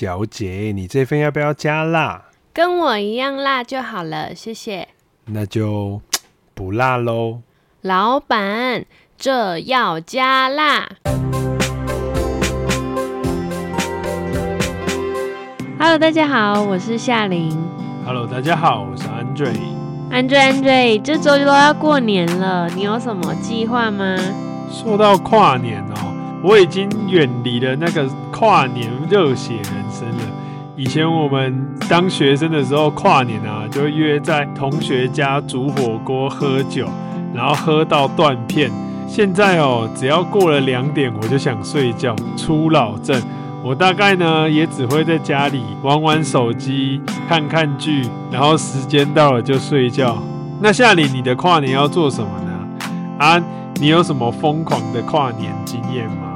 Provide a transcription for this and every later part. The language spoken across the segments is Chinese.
小姐，你这份要不要加辣？跟我一样辣就好了，谢谢。那就不辣喽。老板，这要加辣。Hello，大家好，我是夏琳。Hello，大家好，我是 Andre。Andre，Andre，这周就都要过年了，你有什么计划吗？说到跨年哦，我已经远离了那个跨年热血人生了。以前我们当学生的时候，跨年啊，就约在同学家煮火锅、喝酒，然后喝到断片。现在哦，只要过了两点，我就想睡觉，初老症。我大概呢，也只会在家里玩玩手机、看看剧，然后时间到了就睡觉。那夏琳，你的跨年要做什么呢？啊，你有什么疯狂的跨年经验吗？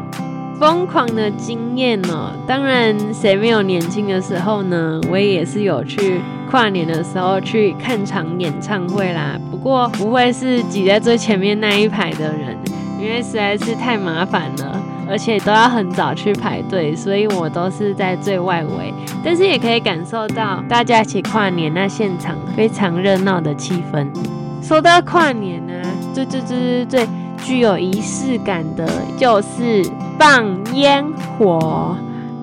疯狂的经验呢？当然，谁没有年轻的时候呢？我也是有去跨年的时候去看场演唱会啦。不过不会是挤在最前面那一排的人，因为实在是太麻烦了，而且都要很早去排队，所以我都是在最外围。但是也可以感受到大家一起跨年那现场非常热闹的气氛。说到跨年呢，最最最最最具有仪式感的就是。放烟火，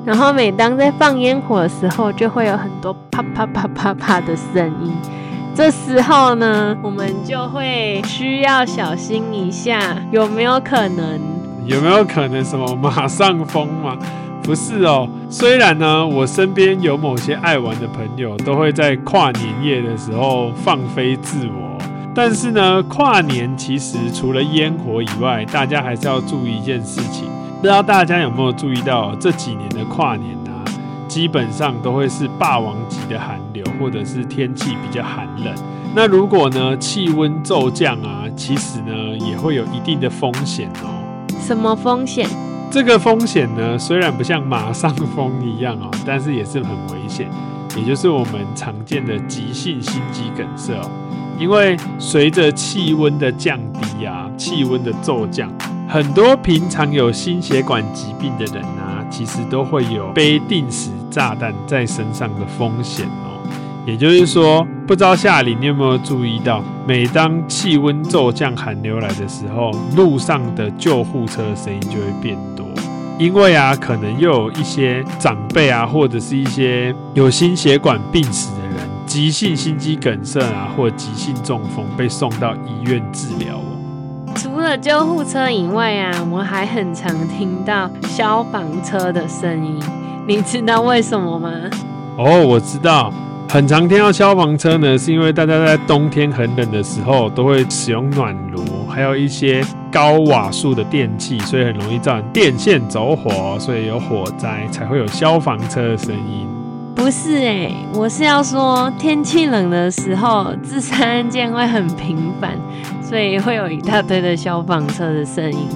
然后每当在放烟火的时候，就会有很多啪啪啪啪啪的声音。这时候呢，我们就会需要小心一下，有没有可能？有没有可能什么马上疯吗？不是哦。虽然呢，我身边有某些爱玩的朋友，都会在跨年夜的时候放飞自我，但是呢，跨年其实除了烟火以外，大家还是要注意一件事情。不知道大家有没有注意到，这几年的跨年啊，基本上都会是霸王级的寒流，或者是天气比较寒冷。那如果呢，气温骤降啊，其实呢也会有一定的风险哦。什么风险？这个风险呢，虽然不像马上风一样哦，但是也是很危险，也就是我们常见的急性心肌梗塞哦。因为随着气温的降低啊，气温的骤降。很多平常有心血管疾病的人啊，其实都会有背定时炸弹在身上的风险哦。也就是说，不知道夏琳你有没有注意到，每当气温骤降、寒流来的时候，路上的救护车声音就会变多，因为啊，可能又有一些长辈啊，或者是一些有心血管病史，急性心肌梗塞啊，或急性中风被送到医院治疗。除了救护车以外啊，我还很常听到消防车的声音。你知道为什么吗？哦，我知道，很常听到消防车呢，是因为大家在冬天很冷的时候都会使用暖炉，还有一些高瓦数的电器，所以很容易造成电线走火，所以有火灾才会有消防车的声音。不是哎、我是要说天气冷的时候，自杀案件会很频繁。所以会有一大堆的消防车的声音。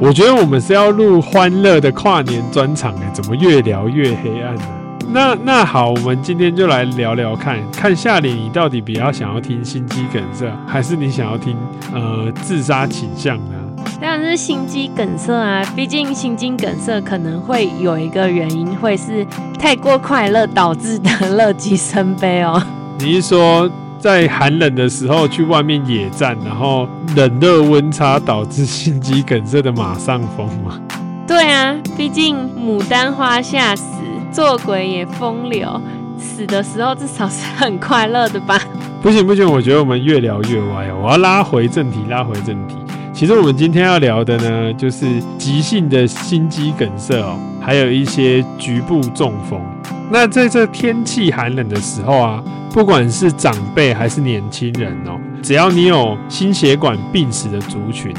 我觉得我们是要录欢乐的跨年专场哎，怎么越聊越黑暗呢？那那好，我们今天就来聊聊看看下，你到底比较想要听心肌梗塞，还是你想要听呃自杀倾向呢？当然是心肌梗塞啊，毕竟心肌梗塞可能会有一个原因，会是太过快乐导致的乐极生悲哦。你是说？在寒冷的时候去外面野战，然后冷热温差导致心肌梗塞的马上风吗？对啊，毕竟牡丹花下死，做鬼也风流，死的时候至少是很快乐的吧？不行不行，我觉得我们越聊越歪哦，我要拉回正题，拉回正题。其实我们今天要聊的呢，就是急性的心肌梗塞哦，还有一些局部中风。那在这天气寒冷的时候啊。不管是长辈还是年轻人哦，只要你有心血管病史的族群，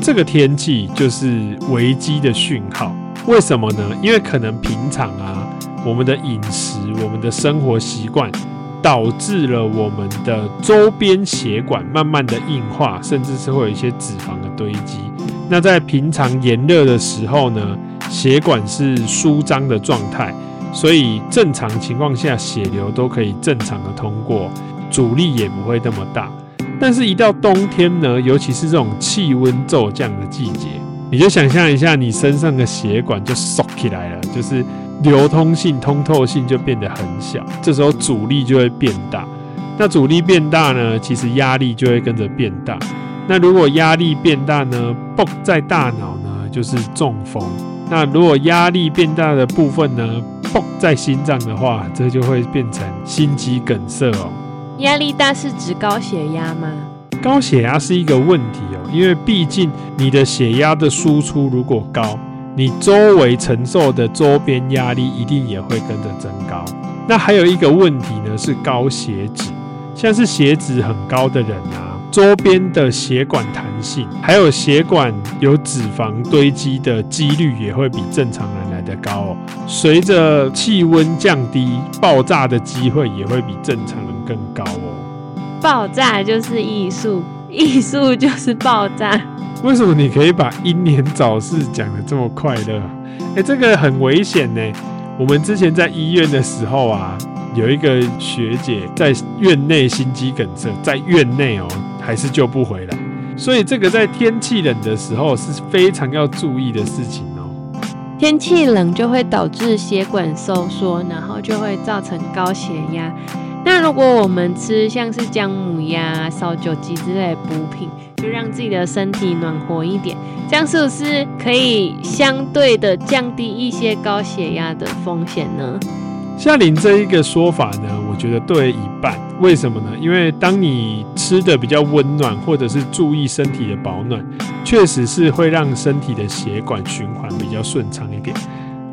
这个天气就是危机的讯号。为什么呢？因为可能平常啊，我们的饮食、我们的生活习惯，导致了我们的周边血管慢慢的硬化，甚至是会有一些脂肪的堆积。那在平常炎热的时候呢，血管是舒张的状态。所以正常情况下，血流都可以正常的通过，阻力也不会那么大。但是，一到冬天呢，尤其是这种气温骤降的季节，你就想象一下，你身上的血管就缩起来了，就是流通性、通透性就变得很小，这时候阻力就会变大。那阻力变大呢，其实压力就会跟着变大。那如果压力变大呢，爆在大脑呢，就是中风。那如果压力变大的部分呢，爆在心脏的话，这就会变成心肌梗塞哦。压力大是指高血压吗？高血压是一个问题哦，因为毕竟你的血压的输出如果高，你周围承受的周边压力一定也会跟着增高。那还有一个问题呢，是高血脂，像是血脂很高的人啊，周边的血管弹性，还有血管有脂肪堆积的几率也会比正常人来得高哦。随着气温降低，爆炸的机会也会比正常人更高哦。爆炸就是艺术，艺术就是爆炸。为什么你可以把英年早逝讲得这么快乐？哎，这个很危险呢。我们之前在医院的时候啊，有一个学姐在院内心肌梗塞，在院内哦，还是救不回来。所以这个在天气冷的时候是非常要注意的事情哦。天气冷就会导致血管收缩，然后就会造成高血压。那如果我们吃像是姜母鸭、烧酒鸡之类的补品，就让自己的身体暖和一点，这样是不是可以相对的降低一些高血压的风险呢？夏琳这一个说法呢，我觉得对一半。为什么呢？因为当你吃的比较温暖，或者是注意身体的保暖，确实是会让身体的血管循环比较顺畅一点。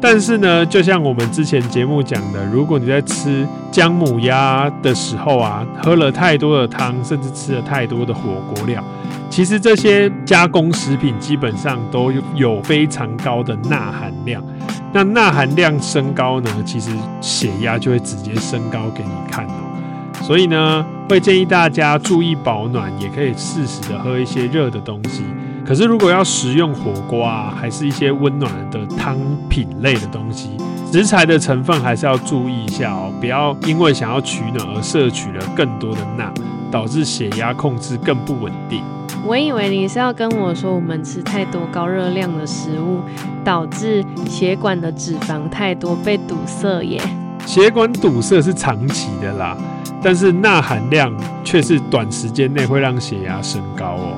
但是呢，就像我们之前节目讲的，如果你在吃姜母鸭的时候啊，喝了太多的汤，甚至吃了太多的火锅料，其实这些加工食品基本上都有非常高的钠含量。那钠含量升高呢，其实血压就会直接升高给你看哦。所以呢，会建议大家注意保暖，也可以适时的喝一些热的东西。可是，如果要食用火锅啊，还是一些温暖的汤品类的东西，食材的成分还是要注意一下哦，不要因为想要取暖而摄取了更多的钠，导致血压控制更不稳定。我以为你是要跟我说，我们吃太多高热量的食物，导致血管的脂肪太多被堵塞耶。血管堵塞是长期的啦，但是钠含量却是短时间内会让血压升高哦。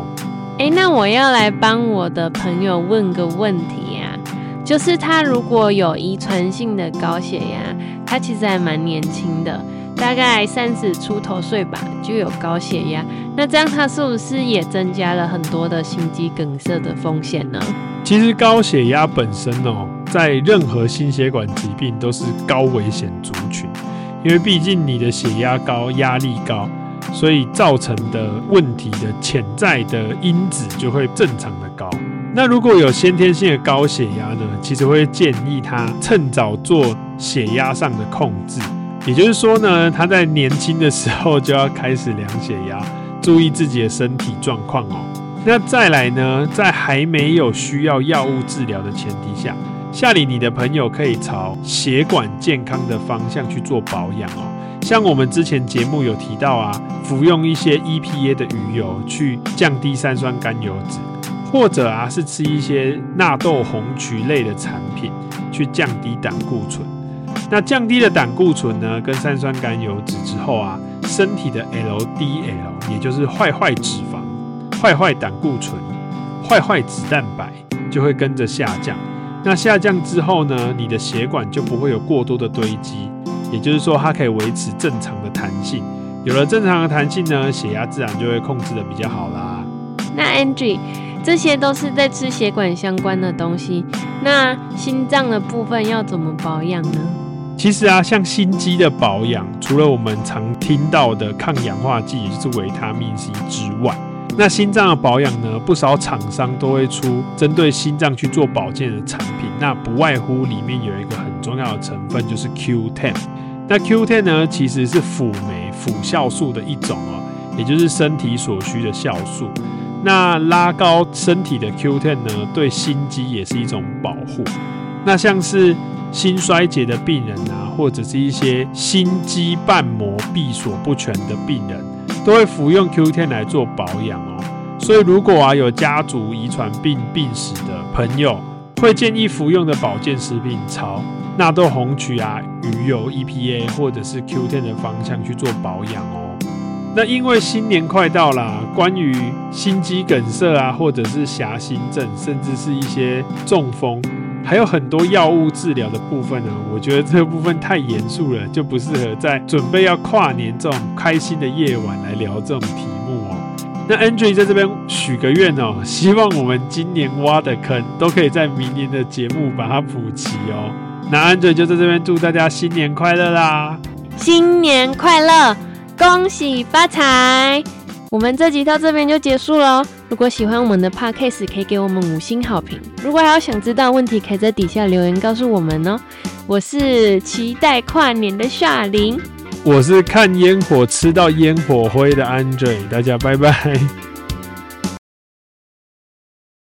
哎，那我要来帮我的朋友问个问题呀，就是他如果有遗传性的高血压，他其实还蛮年轻的，大概三十出头岁吧，就有高血压，那这样他是不是也增加了很多的心肌梗塞的风险呢？其实高血压本身哦，在任何心血管疾病都是高危险族群，因为毕竟你的血压高，压力高。所以造成的问题的潜在的因子就会正常的高。那如果有先天性的高血压呢？其实会建议他趁早做血压上的控制。也就是说呢，他在年轻的时候就要开始量血压，注意自己的身体状况哦。那再来呢，在还没有需要药物治疗的前提下，夏里你的朋友可以朝血管健康的方向去做保养哦。像我们之前节目有提到啊，服用一些 EPA 的鱼油去降低三酸甘油酯，或者啊是吃一些纳豆红曲类的产品去降低胆固醇。那降低了胆固醇呢，跟三酸甘油酯之后啊，身体的 LDL 也就是坏坏脂肪、坏坏胆固醇、坏坏脂蛋白就会跟着下降。那下降之后呢，你的血管就不会有过多的堆积。也就是说，它可以维持正常的弹性。有了正常的弹性呢，血压自然就会控制的比较好啦。那 Angie，这些都是在吃血管相关的东西。那心脏的部分要怎么保养呢？其实啊，像心肌的保养，除了我们常听到的抗氧化剂，也就是维他命 C 之外，那心脏的保养呢，不少厂商都会出针对心脏去做保健的产品。那不外乎里面有一个很重要的成分，就是 Q10。那 Q10 呢，其实是辅酶辅酵素的一种哦，也就是身体所需的酵素。那拉高身体的 Q10 呢，对心肌也是一种保护。那像是心衰竭的病人啊，或者是一些心肌瓣膜闭锁不全的病人，都会服用 Q10 来做保养哦。所以如果啊有家族遗传病病史的，朋友，会建议服用的保健食品朝纳豆红曲啊、鱼油、EPA 或者是 Q10 的方向去做保养哦。那因为新年快到啦，关于心肌梗塞啊，或者是狭心症，甚至是一些中风。还有很多药物治疗的部分呢，我觉得这部分太严肃了，就不适合在准备要跨年这种开心的夜晚来聊这种题目哦。那 Andre 在这边许个愿哦，希望我们今年挖的坑都可以在明年的节目把它补齐哦。那 Andre 就在这边祝大家新年快乐啦！新年快乐，恭喜发财！我们这集到这边就结束了哦。如果喜欢我们的 Podcast，可以给我们五星好评。如果还有想知道问题，可以在底下留言告诉我们哦。我是期待跨年的夏琳，我是看烟火吃到烟火灰的 Andre，大家拜拜。